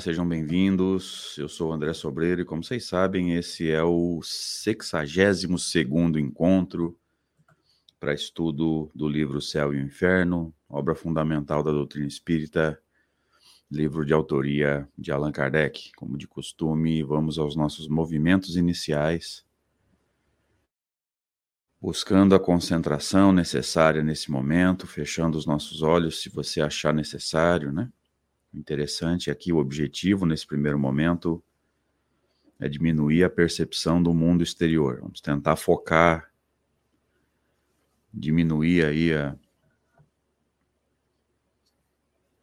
Sejam bem-vindos. Eu sou o André Sobreiro e, como vocês sabem, esse é o 62 encontro para estudo do livro Céu e o Inferno, obra fundamental da doutrina espírita, livro de autoria de Allan Kardec. Como de costume, vamos aos nossos movimentos iniciais, buscando a concentração necessária nesse momento, fechando os nossos olhos se você achar necessário, né? Interessante aqui, o objetivo nesse primeiro momento é diminuir a percepção do mundo exterior. Vamos tentar focar, diminuir aí a.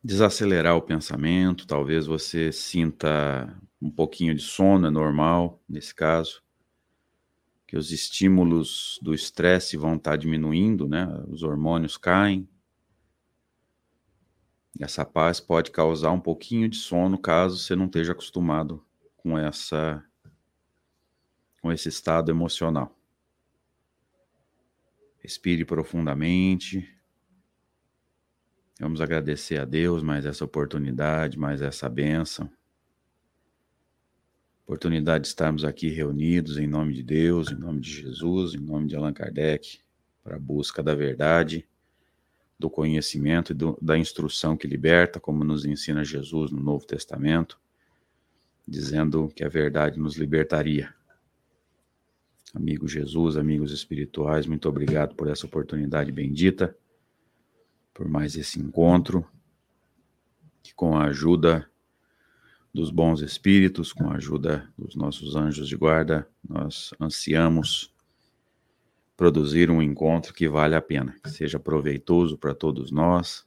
desacelerar o pensamento. Talvez você sinta um pouquinho de sono, é normal nesse caso. Que os estímulos do estresse vão estar diminuindo, né? Os hormônios caem, essa paz pode causar um pouquinho de sono caso você não esteja acostumado com essa com esse estado emocional. Respire profundamente. Vamos agradecer a Deus mais essa oportunidade, mais essa benção. Oportunidade de estarmos aqui reunidos em nome de Deus, em nome de Jesus, em nome de Allan Kardec, para a busca da verdade do conhecimento e do, da instrução que liberta, como nos ensina Jesus no Novo Testamento, dizendo que a verdade nos libertaria. Amigo Jesus, amigos espirituais, muito obrigado por essa oportunidade bendita, por mais esse encontro, que com a ajuda dos bons espíritos, com a ajuda dos nossos anjos de guarda, nós ansiamos produzir um encontro que vale a pena, que seja proveitoso para todos nós,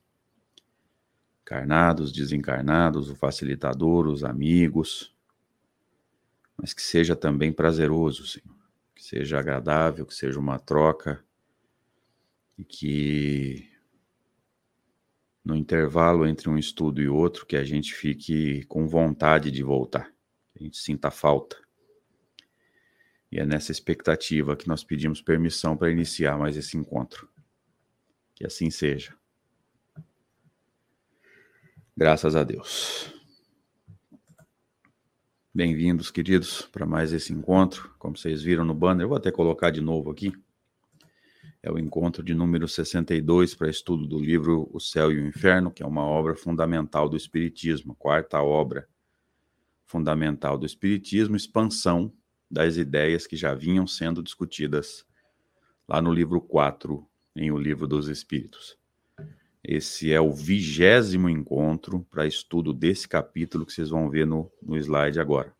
encarnados, desencarnados, o facilitador, os amigos, mas que seja também prazeroso, Senhor, que seja agradável, que seja uma troca e que no intervalo entre um estudo e outro que a gente fique com vontade de voltar, que a gente sinta falta. E é nessa expectativa que nós pedimos permissão para iniciar mais esse encontro. Que assim seja. Graças a Deus. Bem-vindos, queridos, para mais esse encontro. Como vocês viram no banner, eu vou até colocar de novo aqui. É o encontro de número 62 para estudo do livro O Céu e o Inferno, que é uma obra fundamental do Espiritismo, quarta obra fundamental do Espiritismo, expansão das ideias que já vinham sendo discutidas lá no livro 4, em O Livro dos Espíritos. Esse é o vigésimo encontro para estudo desse capítulo que vocês vão ver no, no slide agora.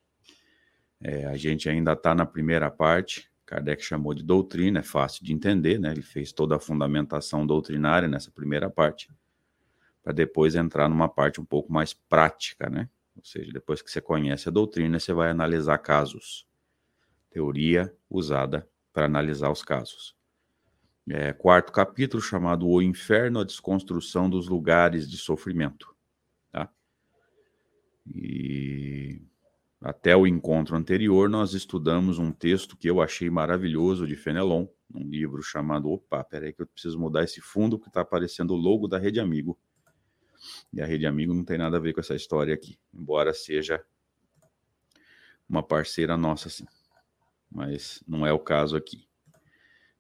É, a gente ainda está na primeira parte, Kardec chamou de doutrina, é fácil de entender, né? Ele fez toda a fundamentação doutrinária nessa primeira parte, para depois entrar numa parte um pouco mais prática, né? Ou seja, depois que você conhece a doutrina, você vai analisar casos teoria usada para analisar os casos. É, quarto capítulo, chamado O Inferno, a desconstrução dos lugares de sofrimento. Tá? E até o encontro anterior, nós estudamos um texto que eu achei maravilhoso de Fenelon, um livro chamado. Opa, peraí, que eu preciso mudar esse fundo, porque está aparecendo o logo da Rede Amigo. E a Rede Amigo não tem nada a ver com essa história aqui, embora seja uma parceira nossa, assim mas não é o caso aqui.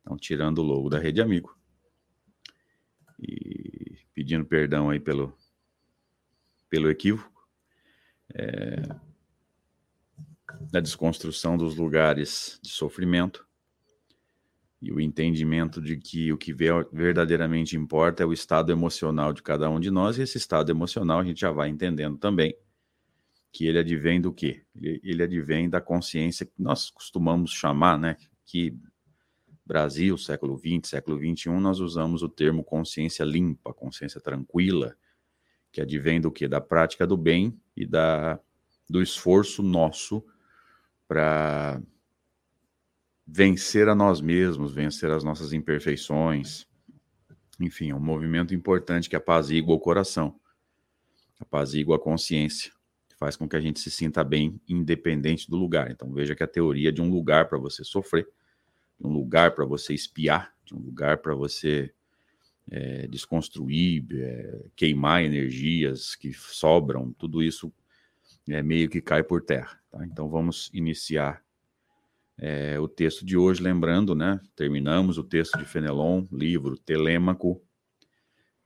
Então, tirando o logo da Rede Amigo e pedindo perdão aí pelo, pelo equívoco. É... da desconstrução dos lugares de sofrimento e o entendimento de que o que verdadeiramente importa é o estado emocional de cada um de nós, e esse estado emocional a gente já vai entendendo também que ele advém do quê? Ele, ele advém da consciência que nós costumamos chamar, né, que Brasil, século XX, século XXI, nós usamos o termo consciência limpa, consciência tranquila, que advém do que? Da prática do bem e da, do esforço nosso para vencer a nós mesmos, vencer as nossas imperfeições. Enfim, é um movimento importante que apazigua o coração, apazigua a consciência, faz com que a gente se sinta bem independente do lugar. Então veja que a teoria de um lugar para você sofrer, de um lugar para você espiar, de um lugar para você é, desconstruir, é, queimar energias que sobram, tudo isso é, meio que cai por terra. Tá? Então vamos iniciar é, o texto de hoje, lembrando, né? Terminamos o texto de Fenelon, livro Telêmaco,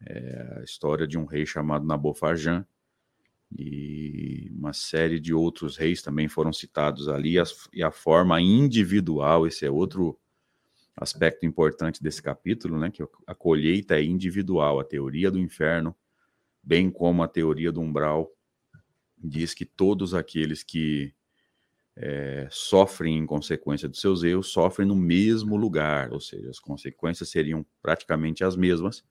é, a história de um rei chamado Nabofarjan, e uma série de outros reis também foram citados ali, e a forma individual, esse é outro aspecto importante desse capítulo, né? Que a colheita é individual, a teoria do inferno, bem como a teoria do umbral, diz que todos aqueles que é, sofrem em consequência dos seus erros, sofrem no mesmo lugar, ou seja, as consequências seriam praticamente as mesmas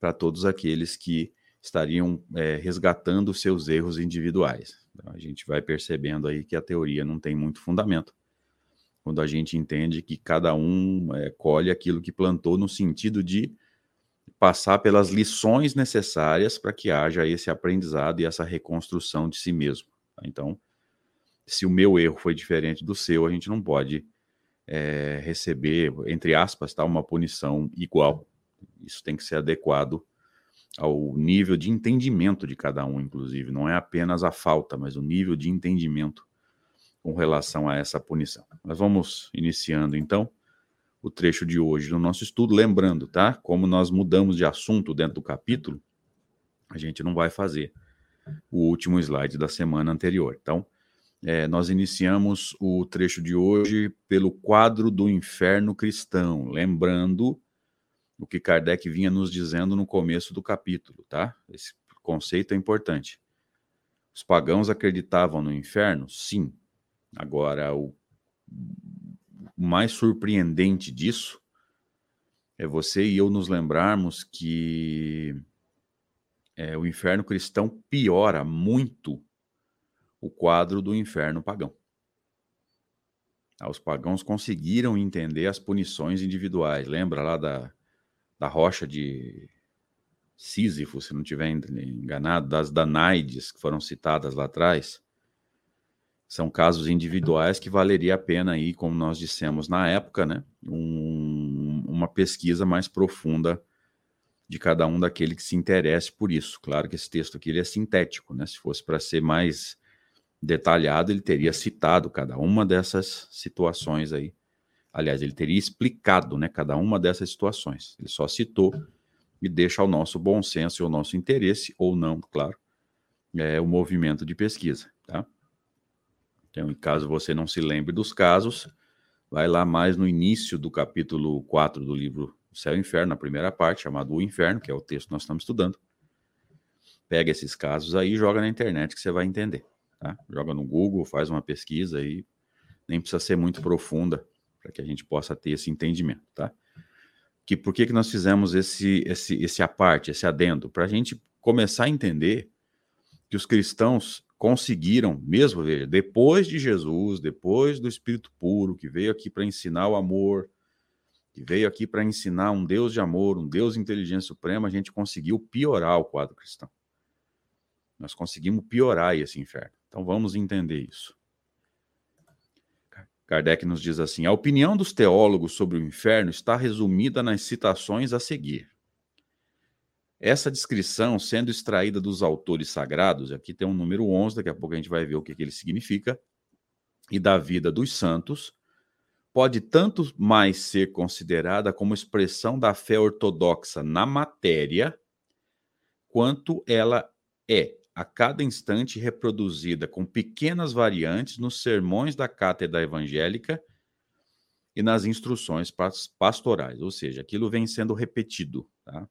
para todos aqueles que estariam é, resgatando seus erros individuais. Então, a gente vai percebendo aí que a teoria não tem muito fundamento, quando a gente entende que cada um é, colhe aquilo que plantou no sentido de passar pelas lições necessárias para que haja esse aprendizado e essa reconstrução de si mesmo. Tá? Então, se o meu erro foi diferente do seu, a gente não pode é, receber, entre aspas, tá, uma punição igual. Isso tem que ser adequado ao nível de entendimento de cada um, inclusive. Não é apenas a falta, mas o nível de entendimento com relação a essa punição. Nós vamos iniciando, então, o trecho de hoje do nosso estudo. Lembrando, tá? Como nós mudamos de assunto dentro do capítulo, a gente não vai fazer o último slide da semana anterior. Então, é, nós iniciamos o trecho de hoje pelo quadro do inferno cristão, lembrando o que Kardec vinha nos dizendo no começo do capítulo, tá? Esse conceito é importante. Os pagãos acreditavam no inferno? Sim. Agora, o mais surpreendente disso é você e eu nos lembrarmos que é, o inferno cristão piora muito o quadro do inferno pagão. Ah, os pagãos conseguiram entender as punições individuais. Lembra lá da, da rocha de Sísifo, se não estiver enganado, das Danaides que foram citadas lá atrás. São casos individuais que valeria a pena aí, como nós dissemos na época, né, um, uma pesquisa mais profunda de cada um daquele que se interesse por isso. Claro que esse texto aqui ele é sintético, né? Se fosse para ser mais detalhado, ele teria citado cada uma dessas situações aí. Aliás, ele teria explicado né, cada uma dessas situações. Ele só citou e deixa ao nosso bom senso e ao nosso interesse, ou não, claro, é, o movimento de pesquisa. Tá? Então, caso você não se lembre dos casos, vai lá mais no início do capítulo 4 do livro Céu e Inferno, na primeira parte, chamado O Inferno, que é o texto que nós estamos estudando. Pega esses casos aí e joga na internet que você vai entender. Tá? Joga no Google, faz uma pesquisa aí, nem precisa ser muito profunda para que a gente possa ter esse entendimento, tá? Que por que, que nós fizemos esse esse esse aparte, esse adendo, para a gente começar a entender que os cristãos conseguiram, mesmo veja, depois de Jesus, depois do Espírito puro que veio aqui para ensinar o amor, que veio aqui para ensinar um Deus de amor, um Deus de inteligência suprema, a gente conseguiu piorar o quadro cristão. Nós conseguimos piorar esse inferno. Então vamos entender isso. Kardec nos diz assim: a opinião dos teólogos sobre o inferno está resumida nas citações a seguir. Essa descrição, sendo extraída dos autores sagrados, aqui tem um número 11, daqui a pouco a gente vai ver o que, que ele significa, e da vida dos santos, pode tanto mais ser considerada como expressão da fé ortodoxa na matéria, quanto ela é a cada instante reproduzida com pequenas variantes nos sermões da cátedra evangélica e nas instruções pastorais, ou seja, aquilo vem sendo repetido. Tá?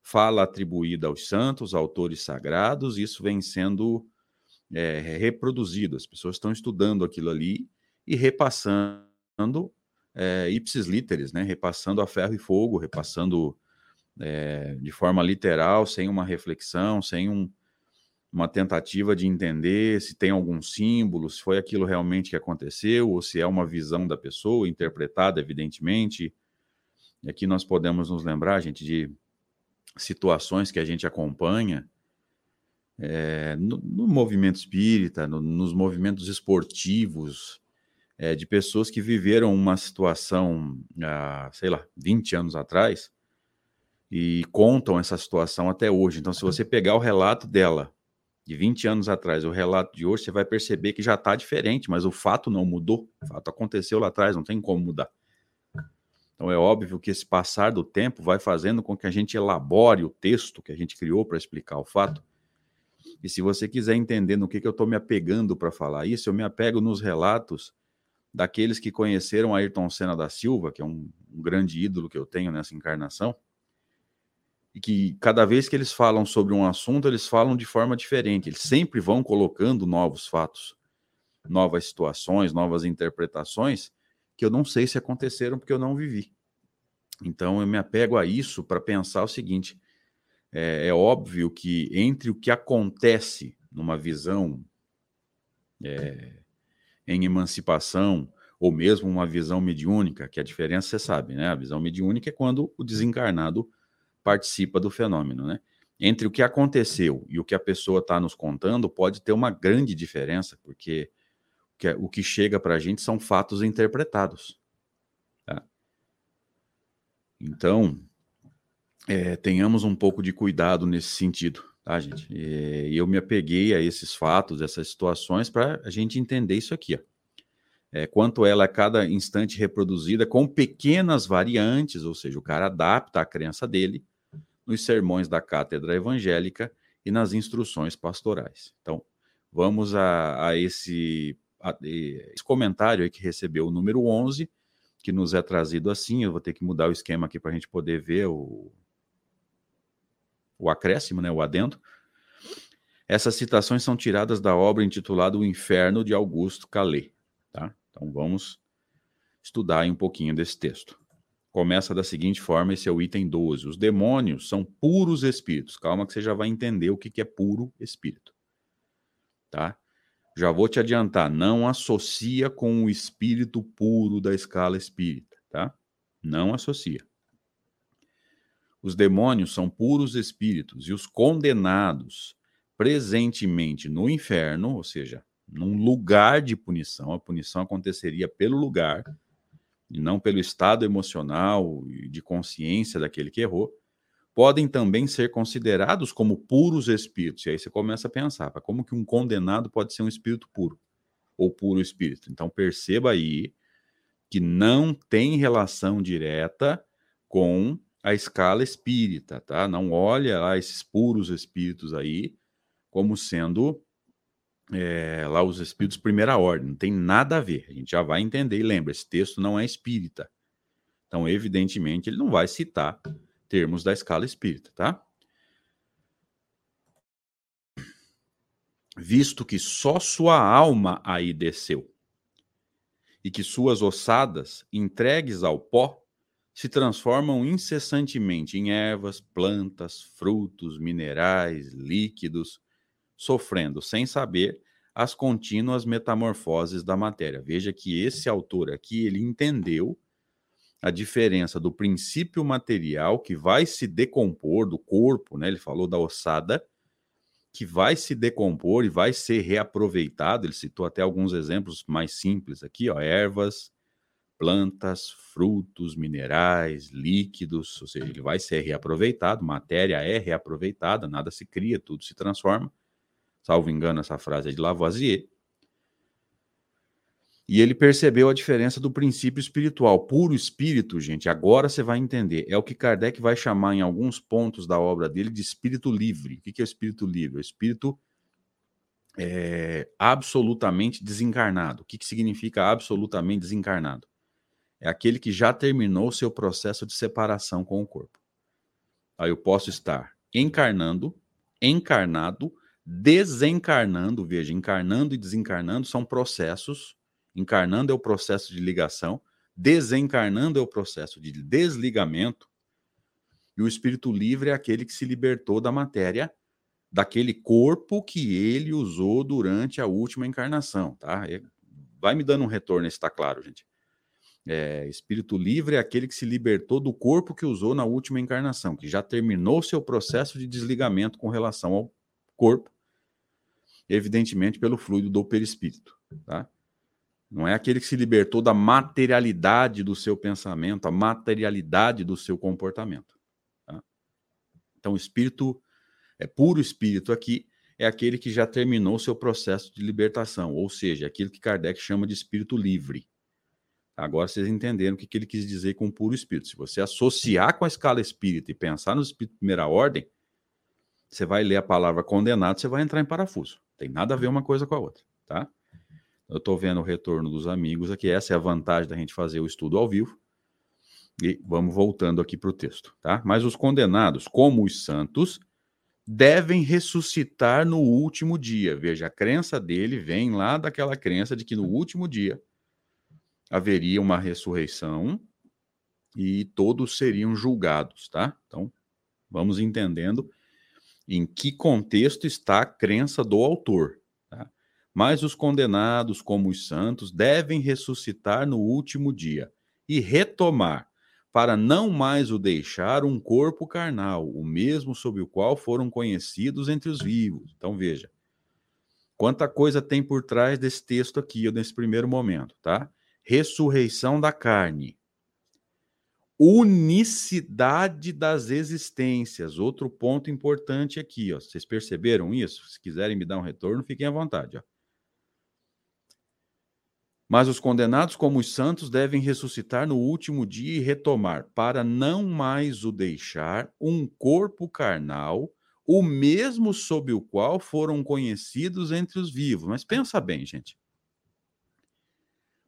Fala atribuída aos santos, autores sagrados, isso vem sendo é, reproduzido. As pessoas estão estudando aquilo ali e repassando é, ipsis literis, né? repassando a ferro e fogo, repassando é, de forma literal, sem uma reflexão, sem um, uma tentativa de entender se tem algum símbolo, se foi aquilo realmente que aconteceu, ou se é uma visão da pessoa, interpretada, evidentemente. E aqui nós podemos nos lembrar, gente, de situações que a gente acompanha é, no, no, movimento espírita, no, nos movimentos esportivos, é, de pessoas que viveram uma situação, ah, sei lá, 20 anos atrás, e contam essa situação até hoje. Então, se você pegar o relato dela de 20 anos atrás, o relato de hoje, você vai perceber que já está diferente, mas o fato não mudou. O fato aconteceu lá atrás, não tem como mudar. Então é óbvio que esse passar do tempo vai fazendo com que a gente elabore o texto que a gente criou para explicar o fato. E se você quiser entender no que, que eu estou me apegando para falar isso, eu me apego nos relatos daqueles que conheceram Ayrton Senna da Silva, que é um, um grande ídolo que eu tenho nessa encarnação, e que cada vez que eles falam sobre um assunto, eles falam de forma diferente. Eles sempre vão colocando novos fatos, novas situações, novas interpretações que eu não sei se aconteceram porque eu não vivi. Então eu me apego a isso para pensar o seguinte: é, é, óbvio que entre o que acontece numa visão é, em emancipação ou mesmo uma visão mediúnica, que a diferença você sabe, né? A visão mediúnica é quando o desencarnado participa do fenômeno, né? Entre o que aconteceu e o que a pessoa está nos contando, pode ter uma grande diferença, porque o que chega para a gente são fatos interpretados. Tá? Então, é, tenhamos um pouco de cuidado nesse sentido, tá, gente? E eu me apeguei a esses fatos, essas situações, para a gente entender isso aqui, ó. É, quanto ela a cada instante reproduzida com pequenas variantes, ou seja, o cara adapta a crença dele nos sermões da cátedra evangélica e nas instruções pastorais. Então, vamos a, a esse, a, esse comentário aí que recebeu o número 11, que nos é trazido assim. Eu vou ter que mudar o esquema aqui para a gente poder ver o, o acréscimo, né, o adendo. Essas citações são tiradas da obra intitulada O Inferno de Augusto Calais. Tá? Então vamos estudar um pouquinho desse texto começa da seguinte forma: esse é o item 12. Os demônios são puros espíritos. Calma que você já vai entender o que, que é puro espírito. Tá? Já vou te adiantar, não associa com o espírito puro da escala espírita, tá? Não associa. Os demônios são puros espíritos e os condenados presentemente no inferno, ou seja, num lugar de punição, a punição aconteceria pelo lugar e não pelo estado emocional e de consciência daquele que errou, podem também ser considerados como puros espíritos. E aí você começa a pensar, como que um condenado pode ser um espírito puro ou puro espírito? Então perceba aí que não tem relação direta com a escala espírita, tá? Não olha lá esses puros espíritos aí como sendo é, lá os espíritos primeira ordem, não tem nada a ver. A gente já vai entender e lembra, esse texto não é espírita. Então, evidentemente, ele não vai citar termos da escala espírita, tá? Visto que só sua alma aí desceu e que suas ossadas, entregues ao pó, se transformam incessantemente em ervas, plantas, frutos, minerais, líquidos, sofrendo, sem saber, as contínuas metamorfoses da matéria. Veja que esse autor aqui, ele entendeu a diferença do princípio material que vai se decompor do corpo, né? Ele falou da ossada, que vai se decompor e vai ser reaproveitado. Ele citou até alguns exemplos mais simples aqui, ó, ervas, plantas, frutos, minerais, líquidos, ou seja, ele vai ser reaproveitado, matéria é reaproveitada, nada se cria, tudo se transforma salvo engano, essa frase é de Lavoisier. E ele percebeu a diferença do princípio espiritual. Puro espírito, gente, agora você vai entender. É o que Kardec vai chamar em alguns pontos da obra dele de espírito livre. O que é o espírito livre? O espírito é, absolutamente desencarnado. O que, que significa absolutamente desencarnado? É aquele que já terminou seu processo de separação com o corpo. Aí eu posso estar encarnando, encarnado, desencarnando, veja, encarnando e desencarnando são processos. Encarnando é o processo de ligação, desencarnando é o processo de desligamento. E o espírito livre é aquele que se libertou da matéria, daquele corpo que ele usou durante a última encarnação, tá? Vai me dando um retorno, está claro, gente. É, espírito livre é aquele que se libertou do corpo que usou na última encarnação, que já terminou seu processo de desligamento com relação ao corpo, evidentemente pelo fluido do perispírito. Tá? Não é aquele que se libertou da materialidade do seu pensamento, a materialidade do seu comportamento. Tá? Então, o espírito, é puro espírito aqui, é aquele que já terminou seu processo de libertação, ou seja, aquilo que Kardec chama de espírito livre. Agora vocês entenderam o que, ele quis dizer com puro espírito. Se você associar com a escala espírita e pensar no espírito de primeira ordem, você vai ler a palavra condenado, você vai entrar em parafuso. Tem nada a ver uma coisa com a outra, tá? Eu estou vendo o retorno dos amigos aqui. Essa é a vantagem da gente fazer o estudo ao vivo. E vamos voltando aqui para o texto, tá? Mas os condenados, como os santos, devem ressuscitar no último dia. Veja, a crença dele vem lá daquela crença de que no último dia haveria uma ressurreição e todos seriam julgados, tá? Então, vamos entendendo em que contexto está a crença do autor. Tá? Mas os condenados, como os santos, devem ressuscitar no último dia e retomar, para não mais o deixar um corpo carnal, o mesmo sob o qual foram conhecidos entre os vivos. Então, veja. Quanta coisa tem por trás desse texto aqui, nesse primeiro momento, tá? ressurreição da carne. Unicidade das existências. Outro ponto importante aqui, ó. Vocês perceberam isso? Se quiserem me dar um retorno, fiquem à vontade, ó. Mas os condenados, como os santos, devem ressuscitar no último dia e retomar, para não mais o deixar um corpo carnal, o mesmo sob o qual foram conhecidos entre os vivos. Mas pensa bem, gente.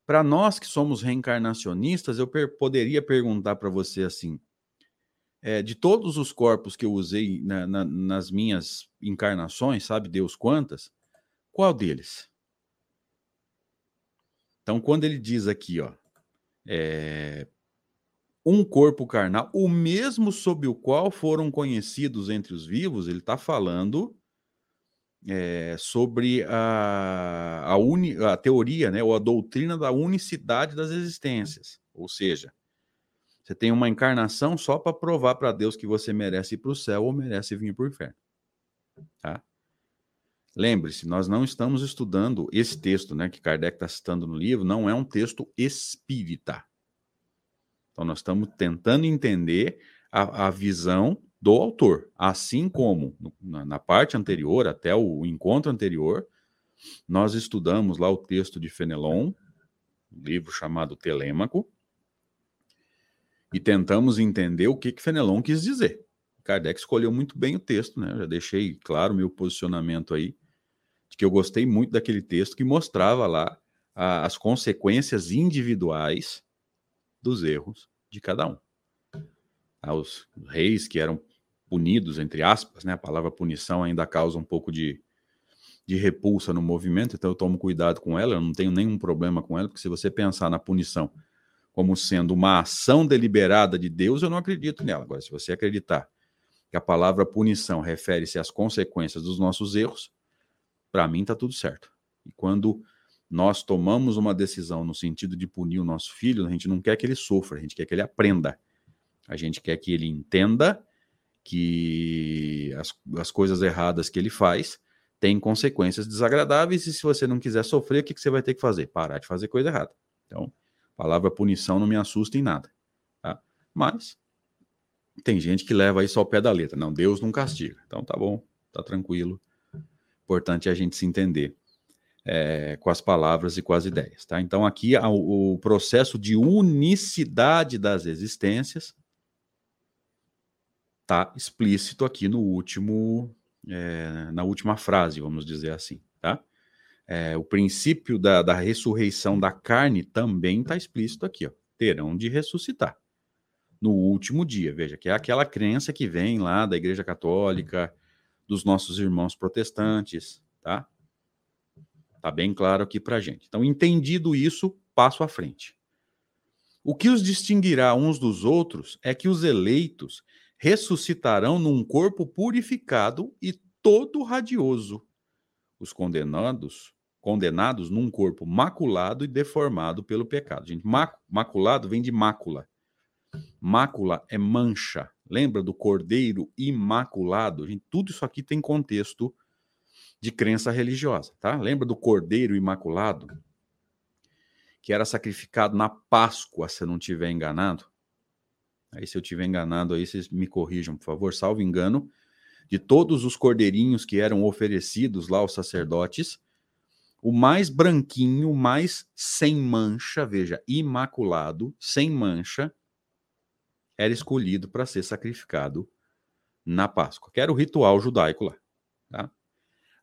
Para nós que somos reencarnacionistas, eu per poderia perguntar para você assim: é, de todos os corpos que eu usei na, na, nas minhas encarnações, sabe Deus quantas? Qual deles? Então, quando ele diz aqui, ó, é, um corpo carnal, o mesmo sob o qual foram conhecidos entre os vivos, ele está falando é, sobre a, a, uni, a teoria, né, ou a doutrina da unicidade das existências. Ou seja, você tem uma encarnação só para provar para Deus que você merece ir para o céu ou merece vir para o inferno. Tá? Lembre-se, nós não estamos estudando esse texto né, que Kardec está citando no livro, não é um texto espírita. Então, nós estamos tentando entender a, a visão do autor. Assim como na, parte anterior, até o, o encontro anterior, nós estudamos lá o texto de Fenelon, um livro chamado Telêmaco, e tentamos entender o que, que Fenelon quis dizer. Kardec escolheu muito bem o texto, né? Eu já deixei claro o meu posicionamento aí, de que eu gostei muito daquele texto que mostrava lá a, as consequências individuais dos erros de cada um. Aos reis que eram punidos, entre aspas, né? A palavra punição ainda causa um pouco de, de repulsa no movimento, então eu tomo cuidado com ela, eu não tenho nenhum problema com ela, porque se você pensar na punição como sendo uma ação deliberada de Deus, eu não acredito nela. Agora, se você acreditar que a palavra punição refere-se às consequências dos nossos erros, para mim está tudo certo. E quando nós tomamos uma decisão no sentido de punir o nosso filho, a gente não quer que ele sofra, a gente quer que ele aprenda. A gente quer que ele entenda que as, as coisas erradas que ele faz têm consequências desagradáveis e se você não quiser sofrer, o que, que você vai ter que fazer? Parar de fazer coisa errada. Então, a palavra punição não me assusta em nada. Tá? Mas tem gente que leva isso ao pé da letra. Não, Deus não castiga. Então tá bom, tá tranquilo. Importante é a gente se entender. é, com as palavras e com as ideias. Tá? Então, aqui o, o processo de unicidade das existências está explícito aqui no último, é, na última frase, vamos dizer assim. Tá? É, o princípio da, da ressurreição da carne também está explícito aqui. Ó. Terão de ressuscitar no último dia. Veja, que é aquela crença que vem lá da Igreja Católica, dos nossos irmãos protestantes, tá? Tá bem claro aqui para gente. Então, entendido isso, passo à frente. O que os distinguirá uns dos outros é que os eleitos ressuscitarão num corpo purificado e todo radioso. Os condenados, condenados num corpo maculado e deformado pelo pecado. Gente, maculado vem de mácula. Mácula é mancha. Lembra do cordeiro imaculado? Gente, tudo isso aqui tem contexto de crença religiosa, tá? Lembra do Cordeiro Imaculado, que era sacrificado na Páscoa, se eu não tiver enganado? Aí, se eu tiver enganado, aí vocês me corrijam, por favor. Salvo engano, de todos os cordeirinhos que eram oferecidos lá aos sacerdotes, o mais branquinho, mais sem mancha, veja, imaculado, sem mancha, era escolhido para ser sacrificado na Páscoa, que era o ritual judaico lá. Tá?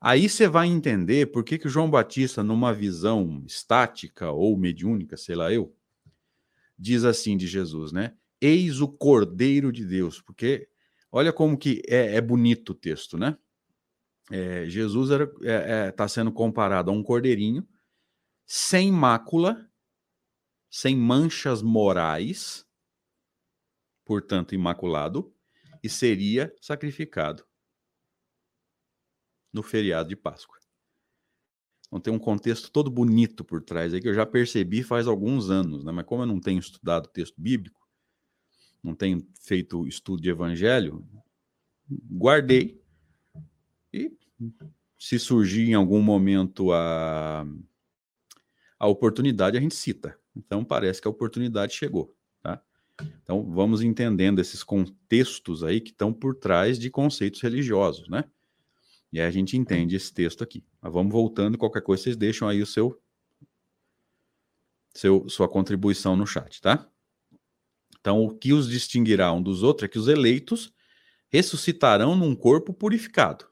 Aí você vai entender por que, que João Batista, numa visão estática ou mediúnica, sei lá eu, diz assim de Jesus, né? Eis o Cordeiro de Deus, porque olha como que é, é bonito o texto, né? É, Jesus está é, é, sendo comparado a um cordeirinho sem mácula, sem manchas morais, portanto imaculado, e seria sacrificado no feriado de Páscoa. Então tem um contexto todo bonito por trás aí que eu já percebi faz alguns anos, né? Mas como eu não tenho estudado texto bíblico, não tenho feito estudo de evangelho, guardei e se surgir em algum momento a, a oportunidade, a gente cita. Então parece que a oportunidade chegou, tá? Então vamos entendendo esses contextos aí que estão por trás de conceitos religiosos, né? E aí a gente entende esse texto aqui. Mas vamos voltando, qualquer coisa vocês deixam aí o seu, seu sua contribuição no chat, tá? Então, o que os distinguirá um dos outros é que os eleitos ressuscitarão num corpo purificado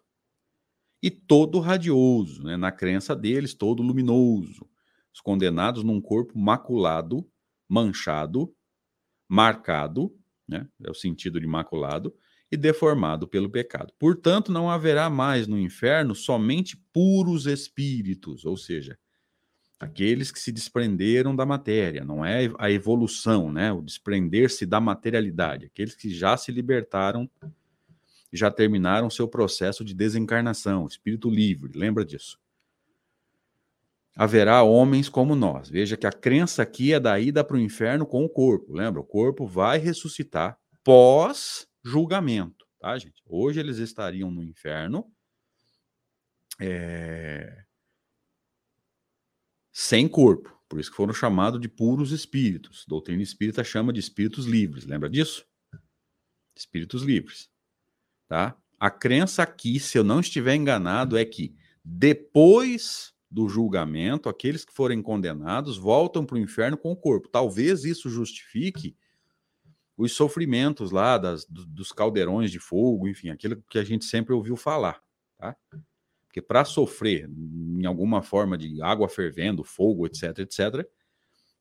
e todo radioso, né, na crença deles, todo luminoso. Os condenados num corpo maculado, manchado, marcado, né, é o sentido de maculado, e deformado pelo pecado. Portanto, não haverá mais no inferno somente puros espíritos, ou seja, aqueles que se desprenderam da matéria, não é a evolução, né? O desprender-se da materialidade, aqueles que já se libertaram já terminaram seu processo de desencarnação, espírito livre, lembra disso? Haverá homens como nós. Veja que a crença aqui é da ida para o inferno com o corpo, lembra? O corpo vai ressuscitar pós julgamento, tá, gente? Hoje eles estariam no inferno é... sem corpo, por isso que foram chamados de puros espíritos. A doutrina espírita chama de espíritos livres, lembra disso? Espíritos livres, tá? A crença aqui, se eu não estiver enganado, é que depois do julgamento, aqueles que forem condenados voltam para o inferno com o corpo. Talvez isso justifique os sofrimentos lá das, dos caldeirões de fogo, enfim, aquilo que a gente sempre ouviu falar, tá? Porque para sofrer em alguma forma de água fervendo, fogo, etc, etc,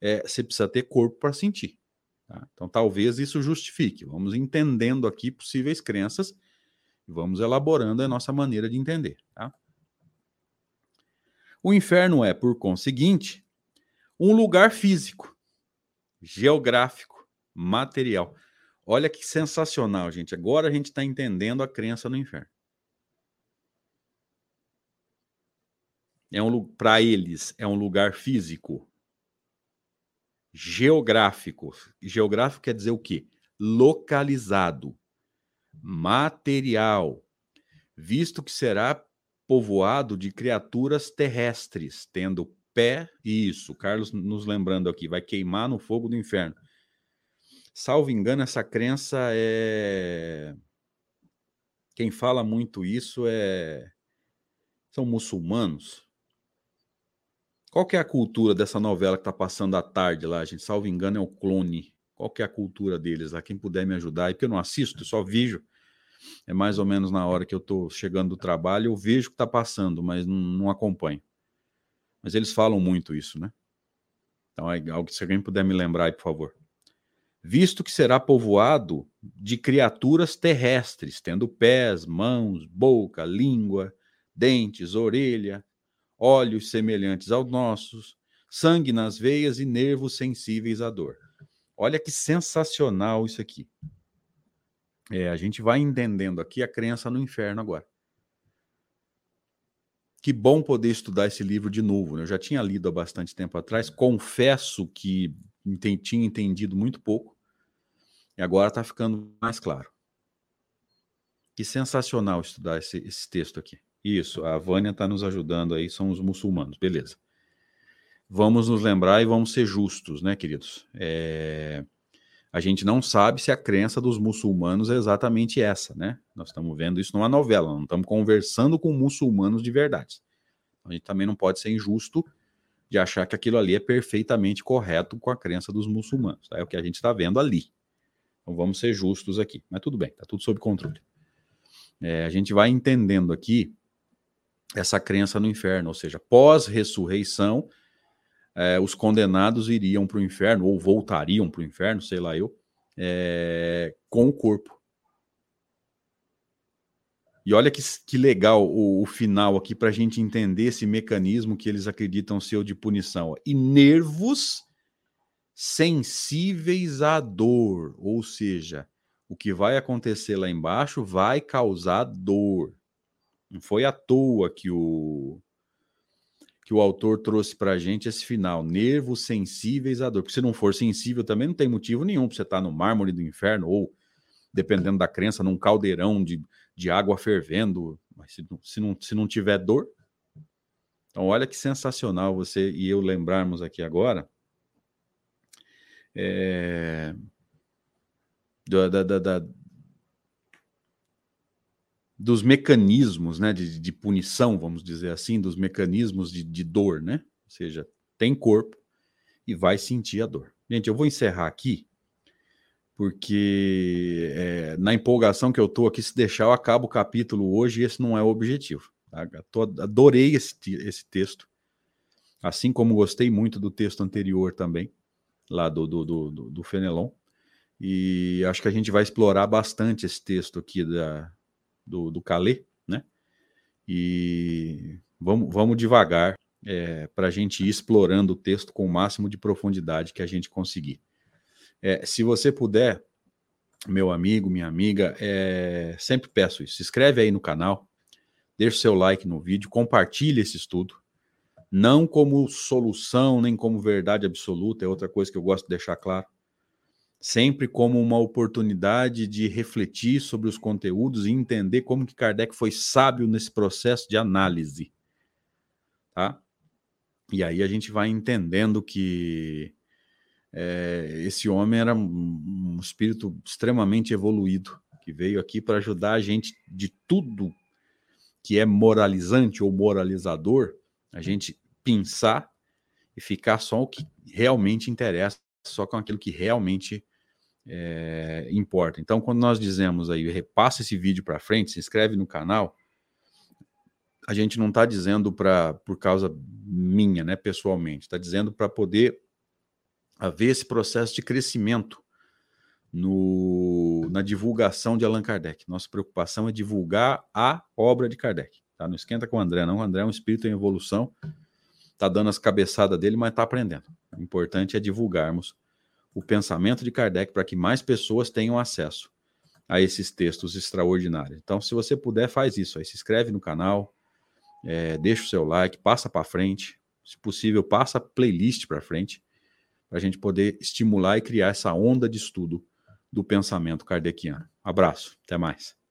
é, você precisa ter corpo para sentir. Tá? Então, talvez isso justifique. Vamos entendendo aqui possíveis crenças e vamos elaborando a nossa maneira de entender. Tá? O inferno é, por conseguinte, um lugar físico, geográfico material. Olha que sensacional, gente. Agora a gente está entendendo a crença no inferno. É um para eles é um lugar físico, geográfico. Geográfico quer dizer o quê? Localizado, material, visto que será povoado de criaturas terrestres, tendo pé. Isso, Carlos nos lembrando aqui, vai queimar no fogo do inferno Salvo engano, essa crença é. Quem fala muito isso é. São muçulmanos. Qual que é a cultura dessa novela que está passando à tarde lá, gente? Salvo engano, é o clone. Qual que é a cultura deles lá? Quem puder me ajudar, e porque eu não assisto, só vejo. É mais ou menos na hora que eu estou chegando do trabalho, eu vejo o que está passando, mas não, não, acompanho. Mas eles falam muito isso, né? Então, se alguém puder me lembrar aí, por favor. Visto que será povoado de criaturas terrestres, tendo pés, mãos, boca, língua, dentes, orelha, olhos semelhantes aos nossos, sangue nas veias e nervos sensíveis à dor. Olha que sensacional isso aqui. É, a gente vai entendendo aqui a crença no inferno agora. Que bom poder estudar esse livro de novo. Né? Eu já tinha lido há bastante tempo atrás. Confesso que tinha entendido muito pouco. E agora está ficando mais claro. Que sensacional estudar esse, esse texto aqui. Isso, a Vânia está nos ajudando aí, são os muçulmanos, beleza. Vamos nos lembrar e vamos ser justos, né, queridos? É... A gente não sabe se a crença dos muçulmanos é exatamente essa, né? Nós estamos vendo isso numa novela, não estamos conversando com muçulmanos de verdade. A gente também não pode ser injusto de achar que aquilo ali é perfeitamente correto com a crença dos muçulmanos. Tá? É o que a gente está vendo ali. Então vamos ser justos aqui. Mas tudo bem, está tudo sob controle. É, a gente vai entendendo aqui essa crença no inferno, ou seja, pós-ressurreição, é, os condenados iriam para o inferno, ou voltariam para o inferno, sei lá eu, é, com o corpo. E olha que, que legal o, o final aqui para a gente entender esse mecanismo que eles acreditam ser o de punição. E nervos sensíveis à dor, ou seja, o que vai acontecer lá embaixo vai causar dor. Não foi à toa que o que o autor trouxe para a gente esse final, nervos sensíveis à dor. Porque se não for sensível também não tem motivo nenhum para você estar tá no mármore do inferno ou, dependendo da crença, num caldeirão de, de água fervendo. Mas se, se, não, se não tiver dor. Então, olha que sensacional você e eu lembrarmos aqui agora é, da, da, da, dos mecanismos né, de, de, punição, vamos dizer assim, dos mecanismos de, de dor, né? Ou seja, tem corpo e vai sentir a dor. Gente, eu vou encerrar aqui, porque é, na empolgação que eu estou aqui, se deixar, eu acabo o capítulo hoje e esse não é o objetivo. Tá? Tô, adorei esse, esse texto, assim como gostei muito do texto anterior também, lá do, do, do, do Fenelon. E acho que a gente vai explorar bastante esse texto aqui da, do, do Calais, né? E vamos, vamos devagar é, para a gente ir explorando o texto com o máximo de profundidade que a gente conseguir. É, se você puder, meu amigo, minha amiga, é, sempre peço isso. Se inscreve aí no canal, deixa o seu like no vídeo, compartilhe esse estudo. Não como solução, nem como verdade absoluta, é outra coisa que eu gosto de deixar claro sempre como uma oportunidade de refletir sobre os conteúdos e entender como que Kardec foi sábio nesse processo de análise, tá? E aí a gente vai entendendo que é, esse homem era um, espírito extremamente evoluído, que veio aqui para ajudar a gente de tudo que é moralizante ou moralizador, a gente pensar e ficar só o que realmente interessa, só com aquilo que realmente é, importa. Então, quando nós dizemos aí, repassa esse vídeo para frente, se inscreve no canal, a gente não está dizendo para por causa minha, né, pessoalmente, está dizendo para poder haver esse processo de crescimento no, na divulgação de Allan Kardec. Nossa preocupação é divulgar a obra de Kardec. Tá? Não esquenta com o André, não. O André é um espírito em evolução, está dando as cabeçadas dele, mas está aprendendo. O importante é divulgarmos o pensamento de Kardec para que mais pessoas tenham acesso a esses textos extraordinários. Então, se você puder, faz isso aí. Se inscreve no canal, é, deixa o seu like, passa para frente. Se possível, passa a playlist para frente, para a gente poder estimular e criar essa onda de estudo do pensamento kardeciano. Abraço, até mais.